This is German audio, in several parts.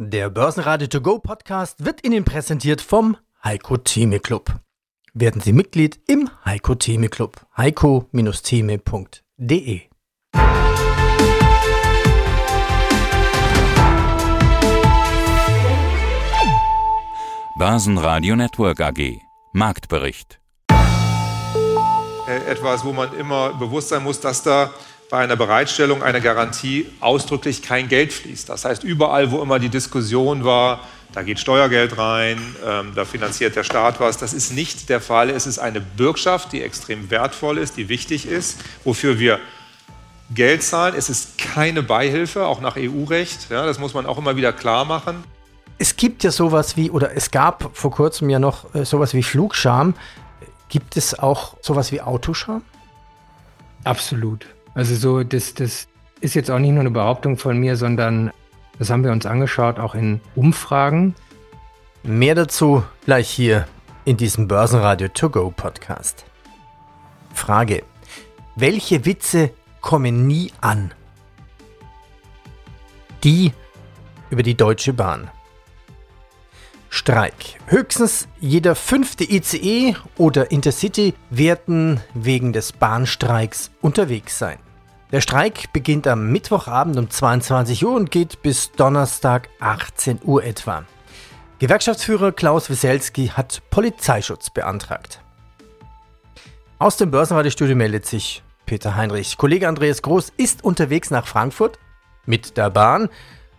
Der Börsenradio To Go Podcast wird Ihnen präsentiert vom Heiko Theme Club. Werden Sie Mitglied im Heiko Theme Club. heiko-theme.de Börsenradio Network AG Marktbericht äh, etwas, wo man immer bewusst sein muss, dass da bei einer Bereitstellung einer Garantie ausdrücklich kein Geld fließt. Das heißt, überall, wo immer die Diskussion war, da geht Steuergeld rein, ähm, da finanziert der Staat was, das ist nicht der Fall. Es ist eine Bürgschaft, die extrem wertvoll ist, die wichtig ist, wofür wir Geld zahlen. Es ist keine Beihilfe, auch nach EU-Recht. Ja, das muss man auch immer wieder klar machen. Es gibt ja sowas wie, oder es gab vor kurzem ja noch äh, sowas wie Flugscham. Gibt es auch sowas wie Autoscham? Absolut. Also so, das, das ist jetzt auch nicht nur eine Behauptung von mir, sondern das haben wir uns angeschaut, auch in Umfragen. Mehr dazu gleich hier in diesem Börsenradio To Go Podcast. Frage. Welche Witze kommen nie an? Die über die Deutsche Bahn. Streik. Höchstens jeder fünfte ICE oder Intercity werden wegen des Bahnstreiks unterwegs sein. Der Streik beginnt am Mittwochabend um 22 Uhr und geht bis Donnerstag 18 Uhr etwa. Gewerkschaftsführer Klaus Wieselski hat Polizeischutz beantragt. Aus dem Börsenradiostudio meldet sich Peter Heinrich. Kollege Andreas Groß ist unterwegs nach Frankfurt mit der Bahn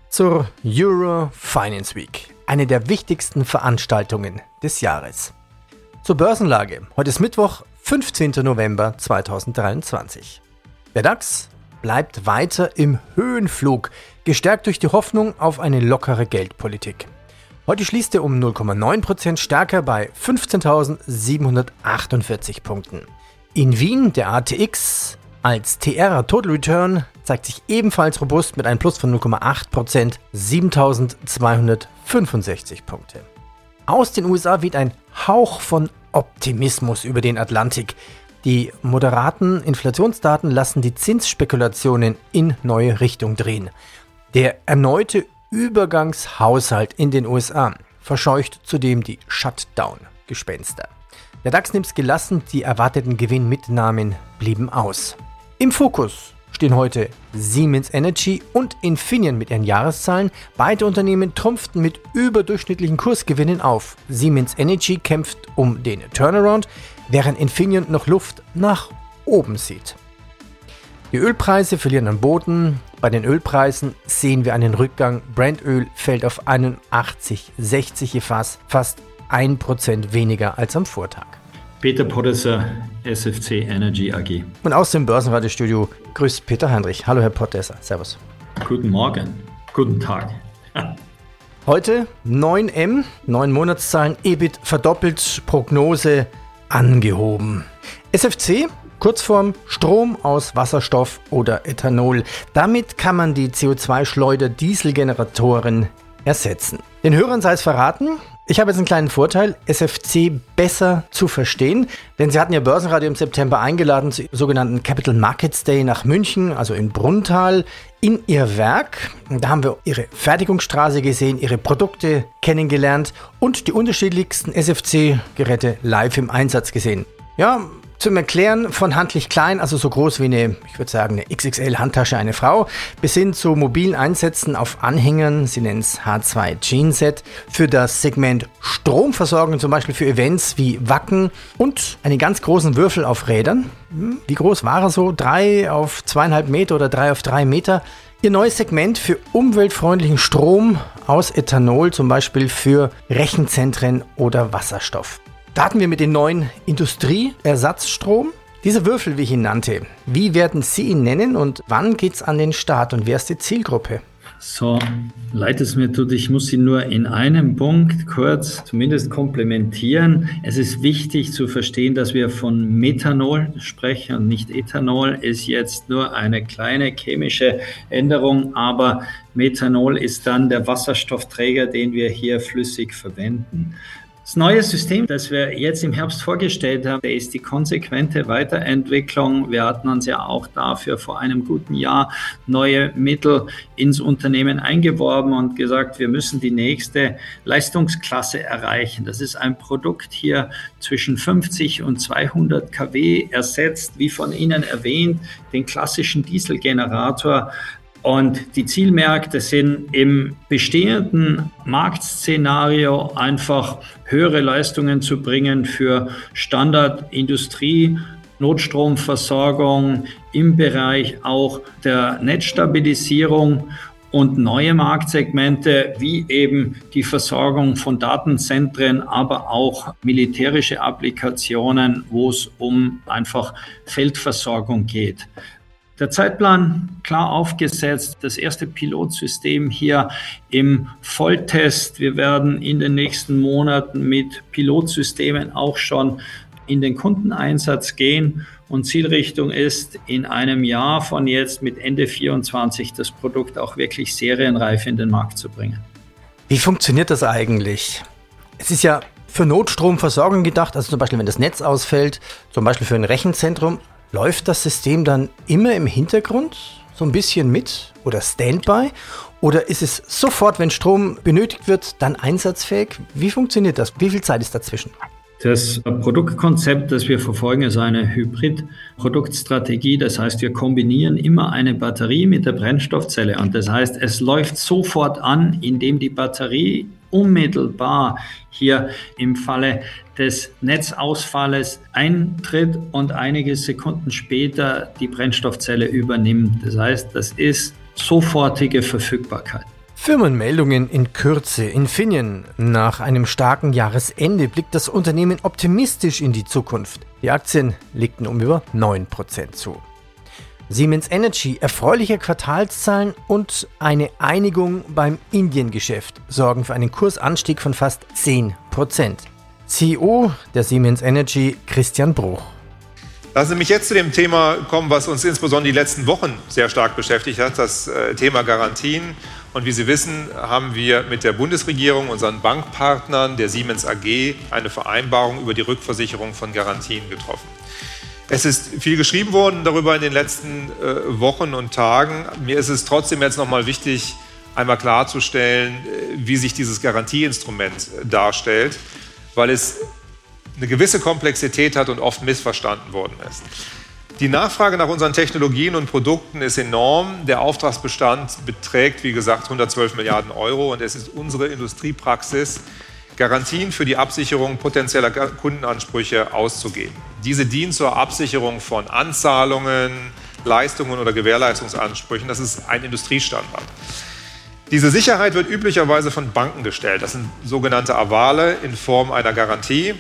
zur Euro Finance Week, eine der wichtigsten Veranstaltungen des Jahres. Zur Börsenlage. Heute ist Mittwoch, 15. November 2023. Der DAX bleibt weiter im Höhenflug, gestärkt durch die Hoffnung auf eine lockere Geldpolitik. Heute schließt er um 0,9% stärker bei 15.748 Punkten. In Wien der ATX als TR Total Return zeigt sich ebenfalls robust mit einem Plus von 0,8%, 7265 Punkte. Aus den USA weht ein Hauch von Optimismus über den Atlantik. Die moderaten Inflationsdaten lassen die Zinsspekulationen in neue Richtung drehen. Der erneute Übergangshaushalt in den USA verscheucht zudem die Shutdown-Gespenster. Der DAX nimmt gelassen, die erwarteten Gewinnmitnahmen blieben aus. Im Fokus stehen heute Siemens Energy und Infineon mit ihren Jahreszahlen. Beide Unternehmen trumpften mit überdurchschnittlichen Kursgewinnen auf. Siemens Energy kämpft um den Turnaround, während Infineon noch Luft nach oben sieht. Die Ölpreise verlieren an Boden. Bei den Ölpreisen sehen wir einen Rückgang. Brandöl fällt auf 81,60 je Fass, fast 1% weniger als am Vortag. Peter Podesser, SFC Energy AG. Und aus dem Börsenradiostudio grüßt Peter Heinrich. Hallo Herr Podesser, Servus. Guten Morgen, guten Tag. Heute 9M, 9 Monatszahlen, EBIT verdoppelt, Prognose angehoben. SFC, Kurzform Strom aus Wasserstoff oder Ethanol. Damit kann man die CO2-Schleuder Dieselgeneratoren ersetzen. Den Hörern sei es verraten, ich habe jetzt einen kleinen Vorteil, SFC besser zu verstehen, denn Sie hatten ja Börsenradio im September eingeladen zum sogenannten Capital Markets Day nach München, also in Bruntal, in Ihr Werk. Da haben wir Ihre Fertigungsstraße gesehen, Ihre Produkte kennengelernt und die unterschiedlichsten SFC-Geräte live im Einsatz gesehen. Ja, zum Erklären von handlich klein, also so groß wie eine, ich würde sagen, eine XXL-Handtasche eine Frau, bis hin zu mobilen Einsätzen auf Anhängern, sie nennen es H2 Genset, für das Segment Stromversorgung, zum Beispiel für Events wie Wacken und einen ganz großen Würfel auf Rädern. Hm, wie groß war er so? Drei auf zweieinhalb Meter oder drei auf drei Meter? Ihr neues Segment für umweltfreundlichen Strom aus Ethanol, zum Beispiel für Rechenzentren oder Wasserstoff. Starten wir mit dem neuen Industrieersatzstrom. Dieser Würfel, wie ich ihn nannte, wie werden Sie ihn nennen und wann geht es an den Start und wer ist die Zielgruppe? So, leid es mir tut, ich muss ihn nur in einem Punkt kurz zumindest komplementieren. Es ist wichtig zu verstehen, dass wir von Methanol sprechen und nicht Ethanol. Ist jetzt nur eine kleine chemische Änderung, aber Methanol ist dann der Wasserstoffträger, den wir hier flüssig verwenden. Das neue System, das wir jetzt im Herbst vorgestellt haben, ist die konsequente Weiterentwicklung. Wir hatten uns ja auch dafür vor einem guten Jahr neue Mittel ins Unternehmen eingeworben und gesagt, wir müssen die nächste Leistungsklasse erreichen. Das ist ein Produkt hier zwischen 50 und 200 kW ersetzt, wie von Ihnen erwähnt, den klassischen Dieselgenerator und die Zielmärkte sind im bestehenden Marktszenario einfach höhere Leistungen zu bringen für Standardindustrie, Notstromversorgung im Bereich auch der Netzstabilisierung und neue Marktsegmente wie eben die Versorgung von Datenzentren, aber auch militärische Applikationen, wo es um einfach Feldversorgung geht. Der Zeitplan klar aufgesetzt, das erste Pilotsystem hier im Volltest. Wir werden in den nächsten Monaten mit Pilotsystemen auch schon in den Kundeneinsatz gehen und Zielrichtung ist, in einem Jahr von jetzt mit Ende 24 das Produkt auch wirklich serienreif in den Markt zu bringen. Wie funktioniert das eigentlich? Es ist ja für Notstromversorgung gedacht, also zum Beispiel wenn das Netz ausfällt, zum Beispiel für ein Rechenzentrum, Läuft das System dann immer im Hintergrund so ein bisschen mit oder Standby? Oder ist es sofort, wenn Strom benötigt wird, dann einsatzfähig? Wie funktioniert das? Wie viel Zeit ist dazwischen? Das Produktkonzept, das wir verfolgen, ist eine Hybrid-Produktstrategie. Das heißt, wir kombinieren immer eine Batterie mit der Brennstoffzelle. Und das heißt, es läuft sofort an, indem die Batterie unmittelbar hier im Falle des Netzausfalles eintritt und einige Sekunden später die Brennstoffzelle übernimmt. Das heißt, das ist sofortige Verfügbarkeit. Firmenmeldungen in Kürze. Infineon. Nach einem starken Jahresende blickt das Unternehmen optimistisch in die Zukunft. Die Aktien legten um über 9% zu. Siemens Energy, erfreuliche Quartalszahlen und eine Einigung beim Indiengeschäft sorgen für einen Kursanstieg von fast 10%. CEO der Siemens Energy, Christian Bruch. Lassen Sie mich jetzt zu dem Thema kommen, was uns insbesondere die letzten Wochen sehr stark beschäftigt hat, das äh, Thema Garantien. Und wie Sie wissen, haben wir mit der Bundesregierung, unseren Bankpartnern, der Siemens AG, eine Vereinbarung über die Rückversicherung von Garantien getroffen. Es ist viel geschrieben worden darüber in den letzten äh, Wochen und Tagen. Mir ist es trotzdem jetzt nochmal wichtig, einmal klarzustellen, äh, wie sich dieses Garantieinstrument äh, darstellt, weil es eine gewisse Komplexität hat und oft missverstanden worden ist. Die Nachfrage nach unseren Technologien und Produkten ist enorm. Der Auftragsbestand beträgt, wie gesagt, 112 Milliarden Euro und es ist unsere Industriepraxis, Garantien für die Absicherung potenzieller Kundenansprüche auszugeben. Diese dienen zur Absicherung von Anzahlungen, Leistungen oder Gewährleistungsansprüchen. Das ist ein Industriestandard. Diese Sicherheit wird üblicherweise von Banken gestellt. Das sind sogenannte Avale in Form einer Garantie.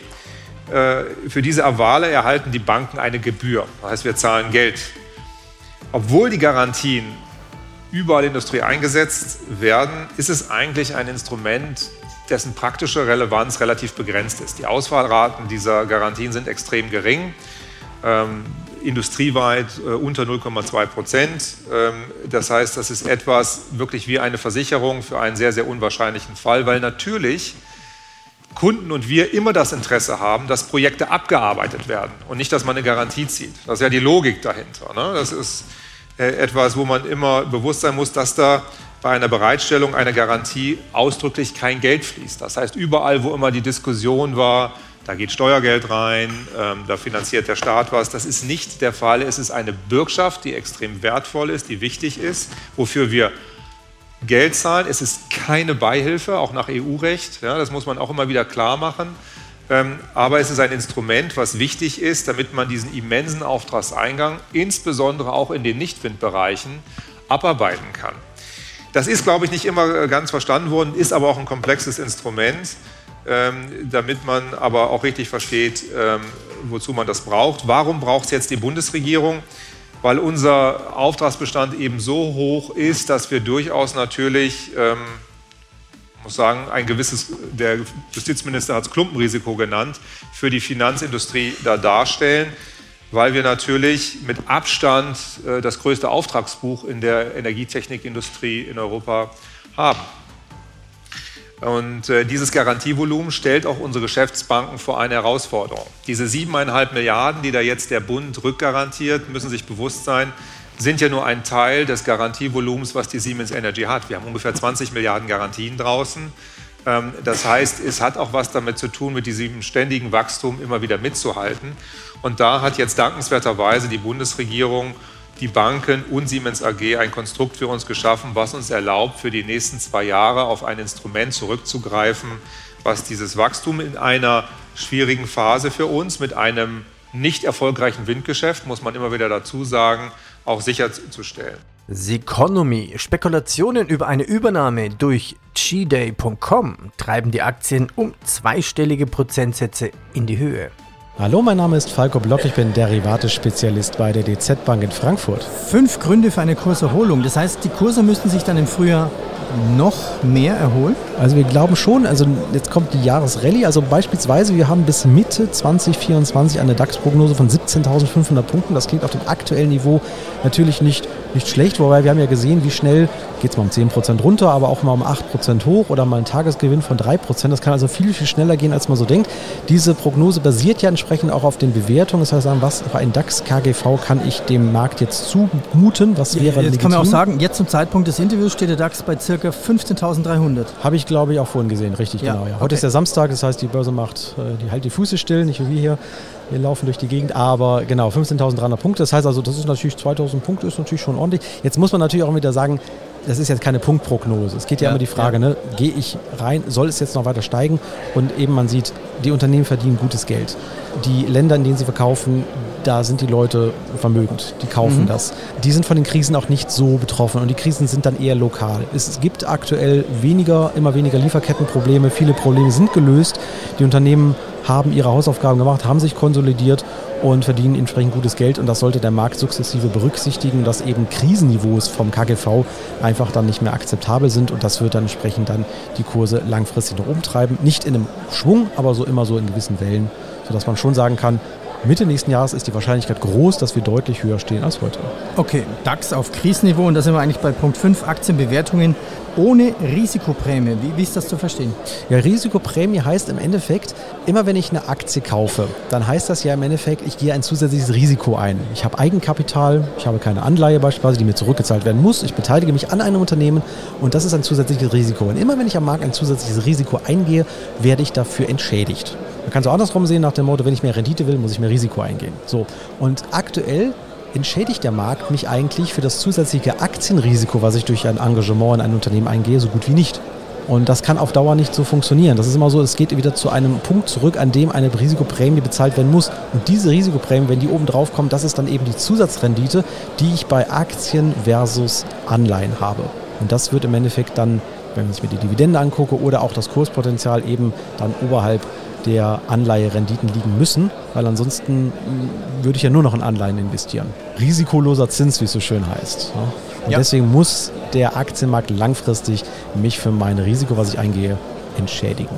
Äh, für diese Avale erhalten die Banken eine Gebühr. Das heißt, wir zahlen Geld. Obwohl die Garantien überall in der Industrie eingesetzt werden, ist es eigentlich ein Instrument, dessen praktische Relevanz relativ begrenzt ist. Die Auswahlraten dieser Garantien sind extrem gering, ähm, industrieweit äh, unter 0,2 Prozent. Ähm, das heißt, das ist etwas wirklich wie eine Versicherung für einen sehr, sehr unwahrscheinlichen Fall, weil natürlich Kunden und wir immer das Interesse haben, dass Projekte abgearbeitet werden und nicht, dass man eine Garantie zieht. Das ist ja die Logik dahinter. Ne? Das ist äh, etwas, wo man immer bewusst sein muss, dass da bei einer Bereitstellung einer Garantie ausdrücklich kein Geld fließt. Das heißt, überall, wo immer die Diskussion war, da geht Steuergeld rein, ähm, da finanziert der Staat was, das ist nicht der Fall. Es ist eine Bürgschaft, die extrem wertvoll ist, die wichtig ist, wofür wir Geld zahlen. Es ist keine Beihilfe, auch nach EU-Recht. Ja, das muss man auch immer wieder klar machen. Ähm, aber es ist ein Instrument, was wichtig ist, damit man diesen immensen Auftragseingang, insbesondere auch in den Nichtwindbereichen, abarbeiten kann. Das ist, glaube ich, nicht immer äh, ganz verstanden worden, ist aber auch ein komplexes Instrument, ähm, damit man aber auch richtig versteht, ähm, wozu man das braucht. Warum braucht es jetzt die Bundesregierung? Weil unser Auftragsbestand eben so hoch ist, dass wir durchaus natürlich, ähm, muss sagen, ein gewisses, der Justizminister hat es Klumpenrisiko genannt, für die Finanzindustrie da darstellen weil wir natürlich mit Abstand äh, das größte Auftragsbuch in der Energietechnikindustrie in Europa haben. Und äh, dieses Garantievolumen stellt auch unsere Geschäftsbanken vor eine Herausforderung. Diese siebeneinhalb Milliarden, die da jetzt der Bund rückgarantiert, müssen sich bewusst sein, sind ja nur ein Teil des Garantievolumens, was die Siemens Energy hat. Wir haben ungefähr 20 Milliarden Garantien draußen. Ähm, das heißt, es hat auch was damit zu tun, mit diesem ständigen Wachstum immer wieder mitzuhalten. Und da hat jetzt dankenswerterweise die Bundesregierung die Banken und Siemens AG ein Konstrukt für uns geschaffen, was uns erlaubt, für die nächsten zwei Jahre auf ein Instrument zurückzugreifen, was dieses Wachstum in einer schwierigen Phase für uns mit einem nicht erfolgreichen Windgeschäft, muss man immer wieder dazu sagen, auch sicherzustellen. Seconomy. Spekulationen über eine Übernahme durch gday.com treiben die Aktien um zweistellige Prozentsätze in die Höhe. Hallo, mein Name ist Falco Block, ich bin Derivate-Spezialist bei der DZ Bank in Frankfurt. Fünf Gründe für eine Kurserholung. Das heißt, die Kurse müssten sich dann im Frühjahr noch mehr erholen? Also wir glauben schon, also jetzt kommt die Jahresrallye, also beispielsweise wir haben bis Mitte 2024 eine DAX-Prognose von 17.500 Punkten. Das klingt auf dem aktuellen Niveau natürlich nicht, nicht schlecht, wobei wir haben ja gesehen, wie schnell geht es mal um 10% runter, aber auch mal um 8% hoch oder mal ein Tagesgewinn von 3%. Das kann also viel, viel schneller gehen, als man so denkt. Diese Prognose basiert ja entsprechend auch auf den Bewertungen. Das heißt, was für ein DAX-KGV kann ich dem Markt jetzt zumuten? Was wäre Jetzt legitim? kann man auch sagen, jetzt zum Zeitpunkt des Interviews steht der DAX bei ca. 15.300. Habe ich, glaube ich, auch vorhin gesehen. Richtig, ja. genau. Ja. Heute okay. ist der Samstag, das heißt, die Börse macht, äh, die hält die Füße still, nicht wie wir hier. Wir laufen durch die Gegend, aber genau, 15.300 Punkte. Das heißt also, das ist natürlich 2.000 Punkte, ist natürlich schon ordentlich. Jetzt muss man natürlich auch wieder sagen, das ist jetzt keine Punktprognose. Es geht ja, ja immer die Frage, ja. ne, gehe ich rein, soll es jetzt noch weiter steigen? Und eben man sieht, die Unternehmen verdienen gutes Geld. Die Länder, in denen sie verkaufen, da sind die Leute vermögend, die kaufen mhm. das. Die sind von den Krisen auch nicht so betroffen und die Krisen sind dann eher lokal. Es gibt aktuell weniger, immer weniger Lieferkettenprobleme, viele Probleme sind gelöst. Die Unternehmen haben ihre Hausaufgaben gemacht, haben sich konsolidiert und verdienen entsprechend gutes Geld. Und das sollte der Markt sukzessive berücksichtigen, dass eben Krisenniveaus vom KGV einfach dann nicht mehr akzeptabel sind. Und das wird dann entsprechend dann die Kurse langfristig nach oben treiben. Nicht in einem Schwung, aber so immer so in gewissen Wellen, sodass man schon sagen kann, Mitte nächsten Jahres ist die Wahrscheinlichkeit groß, dass wir deutlich höher stehen als heute. Okay, DAX auf Krisenniveau und da sind wir eigentlich bei Punkt 5, Aktienbewertungen ohne Risikoprämie. Wie, wie, ist das zu verstehen? Ja, Risikoprämie heißt im Endeffekt, immer wenn ich eine Aktie kaufe, dann heißt das ja im Endeffekt, ich gehe ein zusätzliches Risiko ein. Ich habe Eigenkapital, ich habe keine Anleihe beispielsweise, die mir zurückgezahlt werden muss. Ich beteilige mich an einem Unternehmen und das ist ein zusätzliches Risiko. Und immer wenn ich am Markt ein zusätzliches Risiko eingehe, werde ich dafür entschädigt. Man kann es auch andersrum sehen, nach dem Motto, wenn ich mehr Rendite will, muss ich mehr Risiko eingehen. So. Und aktuell entschädigt der Markt mich eigentlich für das zusätzliche Aktienrisiko, was ich durch ein Engagement in ein Unternehmen eingehe, so gut wie nicht. Und das kann auf Dauer nicht so funktionieren. Das ist immer so, es geht wieder zu einem Punkt zurück, an dem eine Risikoprämie bezahlt werden muss. Und diese Risikoprämie, wenn die oben drauf kommt, das ist dann eben die Zusatzrendite, die ich bei Aktien versus Anleihen habe. Und das wird im Endeffekt dann, wenn ich mir die Dividende angucke oder auch das Kurspotenzial eben dann oberhalb der Anleiherenditen liegen müssen, weil ansonsten mm, würde ich ja nur noch in Anleihen investieren. Risikoloser Zins, wie es so schön heißt. Und ja. deswegen muss der Aktienmarkt langfristig mich für mein Risiko, was ich eingehe, entschädigen.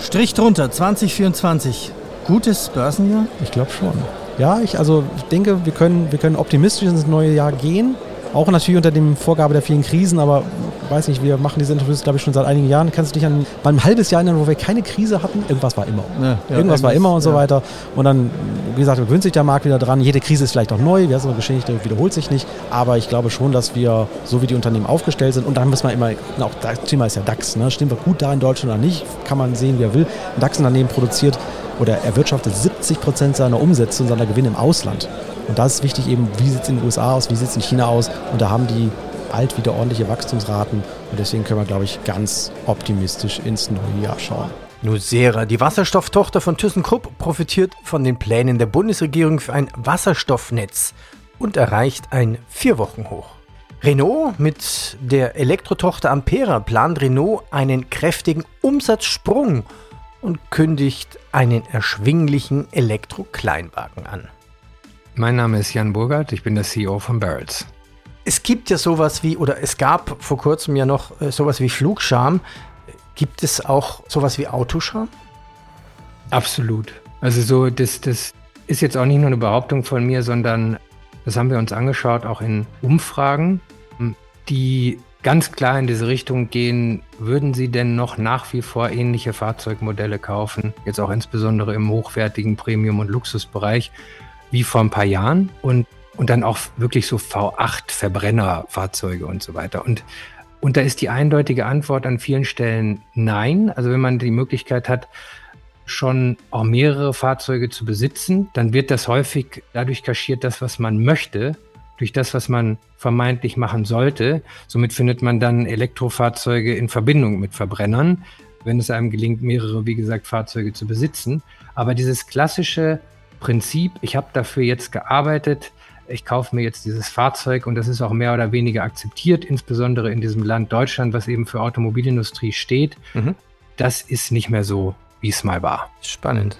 Strich drunter, 2024. Gutes Börsenjahr? Ich glaube schon. Ja, ich, also denke, wir können, wir können optimistisch ins neue Jahr gehen. Auch natürlich unter dem Vorgabe der vielen Krisen, aber weiß nicht, wir machen diese Interviews, glaube ich, schon seit einigen Jahren. Kannst du dich an mal ein halbes Jahr erinnern, wo wir keine Krise hatten? Irgendwas war immer. Ja, ja, irgendwas war immer und so weiter. Und dann, wie gesagt, gewöhnt sich der Markt wieder dran. Jede Krise ist vielleicht auch neu, ja, so eine Geschichte wiederholt sich nicht. Aber ich glaube schon, dass wir, so wie die Unternehmen aufgestellt sind, und dann müssen wir immer, auch das Thema ist ja DAX, ne? stimmen wir gut da in Deutschland oder nicht, kann man sehen, wie er will. Ein DAX-Unternehmen produziert oder erwirtschaftet 70 Prozent seiner Umsätze und seiner Gewinne im Ausland. Und da ist wichtig eben, wie sieht es in den USA aus, wie sieht es in China aus. Und da haben die bald wieder ordentliche Wachstumsraten. Und deswegen können wir, glaube ich, ganz optimistisch ins neue Jahr schauen. Nucera, die Wasserstofftochter von ThyssenKrupp, profitiert von den Plänen der Bundesregierung für ein Wasserstoffnetz und erreicht ein Vier-Wochen-Hoch. Renault mit der Elektrotochter Ampera plant Renault einen kräftigen Umsatzsprung und kündigt einen erschwinglichen Elektro-Kleinwagen an. Mein Name ist Jan Burgert, ich bin der CEO von Barrels. Es gibt ja sowas wie, oder es gab vor kurzem ja noch äh, sowas wie Flugscham. Gibt es auch sowas wie Autoscham? Absolut. Also so, das, das ist jetzt auch nicht nur eine Behauptung von mir, sondern das haben wir uns angeschaut, auch in Umfragen. Die ganz klar in diese Richtung gehen, würden Sie denn noch nach wie vor ähnliche Fahrzeugmodelle kaufen, jetzt auch insbesondere im hochwertigen Premium- und Luxusbereich, wie vor ein paar Jahren und, und dann auch wirklich so V8-Verbrennerfahrzeuge und so weiter. Und, und da ist die eindeutige Antwort an vielen Stellen nein. Also wenn man die Möglichkeit hat, schon auch mehrere Fahrzeuge zu besitzen, dann wird das häufig dadurch kaschiert, das, was man möchte, durch das, was man vermeintlich machen sollte. Somit findet man dann Elektrofahrzeuge in Verbindung mit Verbrennern, wenn es einem gelingt, mehrere, wie gesagt, Fahrzeuge zu besitzen. Aber dieses klassische Prinzip, ich habe dafür jetzt gearbeitet, ich kaufe mir jetzt dieses Fahrzeug und das ist auch mehr oder weniger akzeptiert, insbesondere in diesem Land Deutschland, was eben für Automobilindustrie steht. Mhm. Das ist nicht mehr so, wie es mal war. Spannend.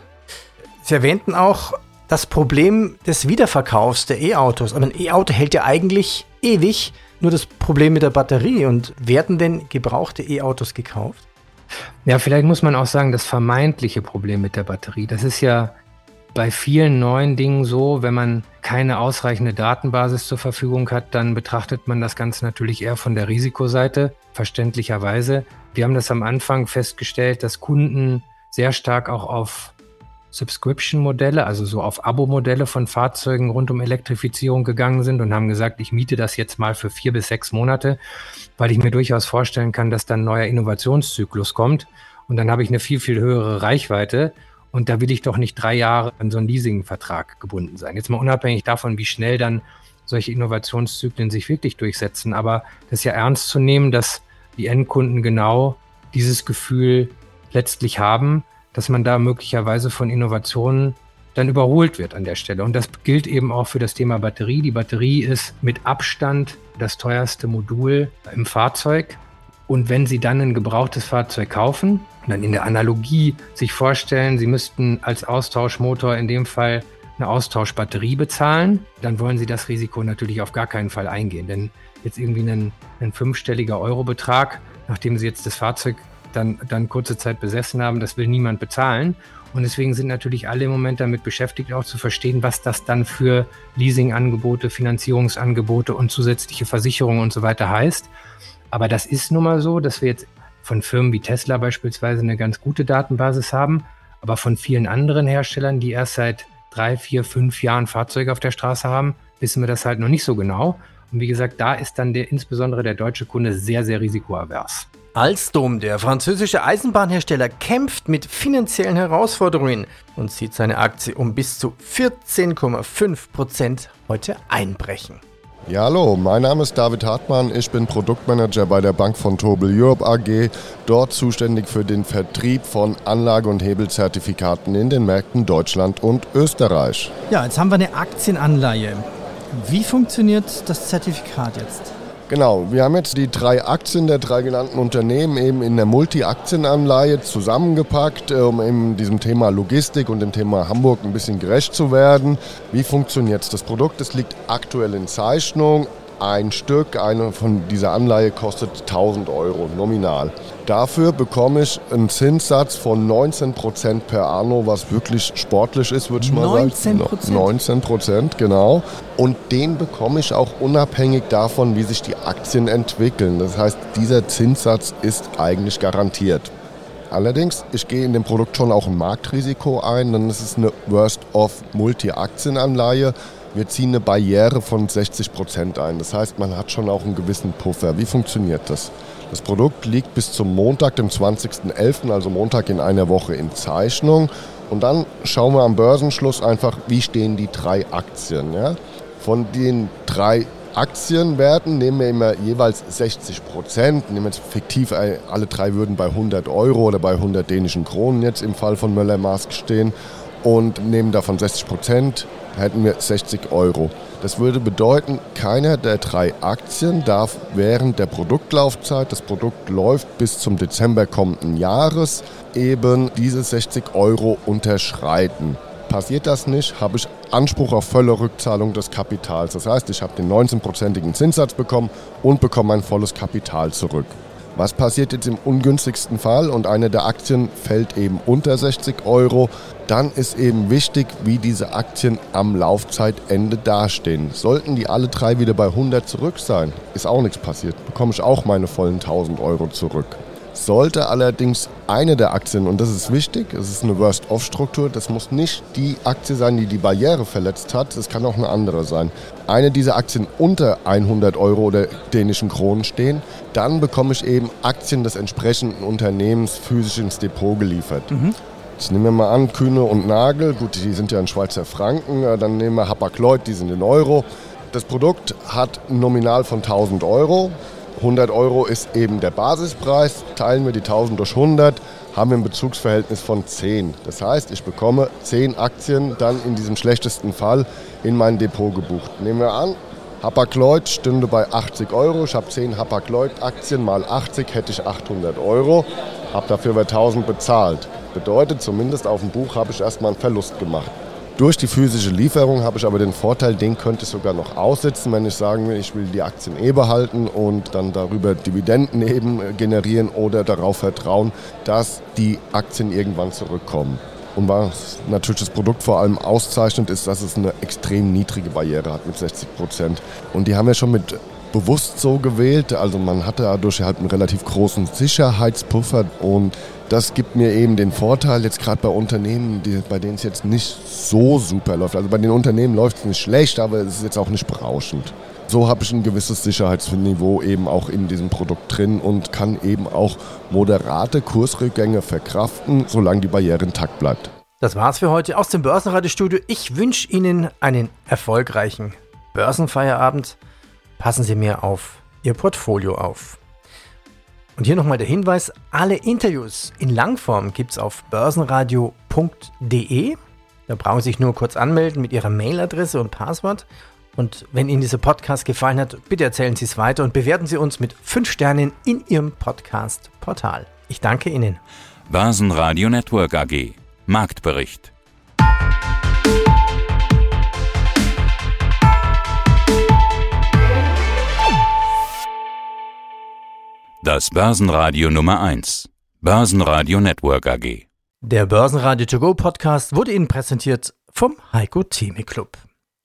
Sie erwähnten auch das Problem des Wiederverkaufs der E-Autos. Aber ein E-Auto hält ja eigentlich ewig. Nur das Problem mit der Batterie. Und werden denn gebrauchte E-Autos gekauft? Ja, vielleicht muss man auch sagen, das vermeintliche Problem mit der Batterie. Das ist ja bei vielen neuen Dingen so, wenn man keine ausreichende Datenbasis zur Verfügung hat, dann betrachtet man das Ganze natürlich eher von der Risikoseite, verständlicherweise. Wir haben das am Anfang festgestellt, dass Kunden sehr stark auch auf Subscription-Modelle, also so auf Abo-Modelle von Fahrzeugen rund um Elektrifizierung gegangen sind und haben gesagt, ich miete das jetzt mal für vier bis sechs Monate, weil ich mir durchaus vorstellen kann, dass dann ein neuer Innovationszyklus kommt und dann habe ich eine viel, viel höhere Reichweite und da will ich doch nicht drei Jahre an so einen Leasing-Vertrag gebunden sein. Jetzt mal unabhängig davon, wie schnell dann solche Innovationszyklen sich wirklich durchsetzen, aber das ist ja ernst zu nehmen, dass die Endkunden genau dieses Gefühl letztlich haben, dass man da möglicherweise von Innovationen dann überholt wird an der Stelle. Und das gilt eben auch für das Thema Batterie. Die Batterie ist mit Abstand das teuerste Modul im Fahrzeug. Und wenn Sie dann ein gebrauchtes Fahrzeug kaufen, dann in der Analogie sich vorstellen, Sie müssten als Austauschmotor in dem Fall eine Austauschbatterie bezahlen, dann wollen Sie das Risiko natürlich auf gar keinen Fall eingehen. Denn jetzt irgendwie ein, ein fünfstelliger Eurobetrag, nachdem Sie jetzt das Fahrzeug dann, dann kurze Zeit besessen haben, das will niemand bezahlen. Und deswegen sind natürlich alle im Moment damit beschäftigt, auch zu verstehen, was das dann für Leasingangebote, Finanzierungsangebote und zusätzliche Versicherungen und so weiter heißt. Aber das ist nun mal so, dass wir jetzt von Firmen wie Tesla beispielsweise eine ganz gute Datenbasis haben, aber von vielen anderen Herstellern, die erst seit drei, vier, fünf Jahren Fahrzeuge auf der Straße haben, wissen wir das halt noch nicht so genau. Und wie gesagt, da ist dann der, insbesondere der deutsche Kunde sehr, sehr risikoavers. Alstom, der französische Eisenbahnhersteller, kämpft mit finanziellen Herausforderungen und sieht seine Aktie um bis zu 14,5 Prozent heute einbrechen. Ja, hallo, mein Name ist David Hartmann. Ich bin Produktmanager bei der Bank von Tobel Europe AG, dort zuständig für den Vertrieb von Anlage- und Hebelzertifikaten in den Märkten Deutschland und Österreich. Ja, jetzt haben wir eine Aktienanleihe. Wie funktioniert das Zertifikat jetzt? Genau, wir haben jetzt die drei Aktien der drei genannten Unternehmen eben in der Multi-Aktienanleihe zusammengepackt, äh, um eben diesem Thema Logistik und dem Thema Hamburg ein bisschen gerecht zu werden. Wie funktioniert das Produkt? Es liegt aktuell in Zeichnung. Ein Stück, eine von dieser Anleihe kostet 1000 Euro nominal. Dafür bekomme ich einen Zinssatz von 19 Prozent per anno, was wirklich sportlich ist, würde ich mal 19 sagen. 19 Prozent, genau. Und den bekomme ich auch unabhängig davon, wie sich die Aktien entwickeln. Das heißt, dieser Zinssatz ist eigentlich garantiert. Allerdings, ich gehe in dem Produkt schon auch ein Marktrisiko ein, denn es ist eine Worst-of-Multi-Aktienanleihe. Wir ziehen eine Barriere von 60 Prozent ein. Das heißt, man hat schon auch einen gewissen Puffer. Wie funktioniert das? Das Produkt liegt bis zum Montag, dem 20.11., also Montag in einer Woche in Zeichnung. Und dann schauen wir am Börsenschluss einfach, wie stehen die drei Aktien. Ja? Von den drei Aktienwerten nehmen wir immer jeweils 60 Prozent. Nehmen wir jetzt fiktiv, alle drei würden bei 100 Euro oder bei 100 dänischen Kronen jetzt im Fall von Möller-Mask stehen und nehmen davon 60 Prozent hätten wir 60 Euro. Das würde bedeuten, keiner der drei Aktien darf während der Produktlaufzeit, das Produkt läuft bis zum Dezember kommenden Jahres, eben diese 60 Euro unterschreiten. Passiert das nicht, habe ich Anspruch auf volle Rückzahlung des Kapitals. Das heißt, ich habe den 19-prozentigen Zinssatz bekommen und bekomme mein volles Kapital zurück. Was passiert jetzt im ungünstigsten Fall und eine der Aktien fällt eben unter 60 Euro? Dann ist eben wichtig, wie diese Aktien am Laufzeitende dastehen. Sollten die alle drei wieder bei 100 zurück sein, ist auch nichts passiert, bekomme ich auch meine vollen 1000 Euro zurück. Sollte allerdings eine der Aktien, und das ist wichtig, es ist eine Worst-Off-Struktur, das muss nicht die Aktie sein, die die Barriere verletzt hat, es kann auch eine andere sein. Eine dieser Aktien unter 100 Euro oder dänischen Kronen stehen, dann bekomme ich eben Aktien des entsprechenden Unternehmens physisch ins Depot geliefert. Mhm. Ich nehme mal an, Kühne und Nagel, gut, die sind ja in Schweizer Franken, dann nehmen wir Hapag-Lloyd, die sind in Euro. Das Produkt hat ein Nominal von 1000 Euro. 100 Euro ist eben der Basispreis. Teilen wir die 1000 durch 100, haben wir ein Bezugsverhältnis von 10. Das heißt, ich bekomme 10 Aktien dann in diesem schlechtesten Fall in mein Depot gebucht. Nehmen wir an, Hapag-Lloyd stünde bei 80 Euro. Ich habe 10 Hapag-Lloyd-Aktien mal 80, hätte ich 800 Euro. Habe dafür über 1000 bezahlt. Bedeutet, zumindest auf dem Buch habe ich erstmal einen Verlust gemacht. Durch die physische Lieferung habe ich aber den Vorteil, den könnte ich sogar noch aussitzen, wenn ich sagen will, ich will die Aktien eh behalten und dann darüber Dividenden eben generieren oder darauf vertrauen, dass die Aktien irgendwann zurückkommen. Und was natürlich das Produkt vor allem auszeichnet, ist, dass es eine extrem niedrige Barriere hat mit 60 Prozent. Und die haben wir schon mit bewusst so gewählt. Also man hatte dadurch halt einen relativ großen Sicherheitspuffer und das gibt mir eben den Vorteil, jetzt gerade bei Unternehmen, die, bei denen es jetzt nicht so super läuft. Also bei den Unternehmen läuft es nicht schlecht, aber es ist jetzt auch nicht berauschend. So habe ich ein gewisses Sicherheitsniveau eben auch in diesem Produkt drin und kann eben auch moderate Kursrückgänge verkraften, solange die Barriere intakt bleibt. Das war's für heute aus dem Börsenradiostudio. Ich wünsche Ihnen einen erfolgreichen Börsenfeierabend. Passen Sie mir auf Ihr Portfolio auf. Und hier nochmal der Hinweis, alle Interviews in Langform gibt es auf börsenradio.de. Da brauchen Sie sich nur kurz anmelden mit Ihrer Mailadresse und Passwort. Und wenn Ihnen dieser Podcast gefallen hat, bitte erzählen Sie es weiter und bewerten Sie uns mit 5 Sternen in Ihrem Podcast-Portal. Ich danke Ihnen. Börsenradio Network AG. Marktbericht. Das Börsenradio Nummer 1. Börsenradio Network AG. Der Börsenradio To Go Podcast wurde Ihnen präsentiert vom Heiko Theme Club.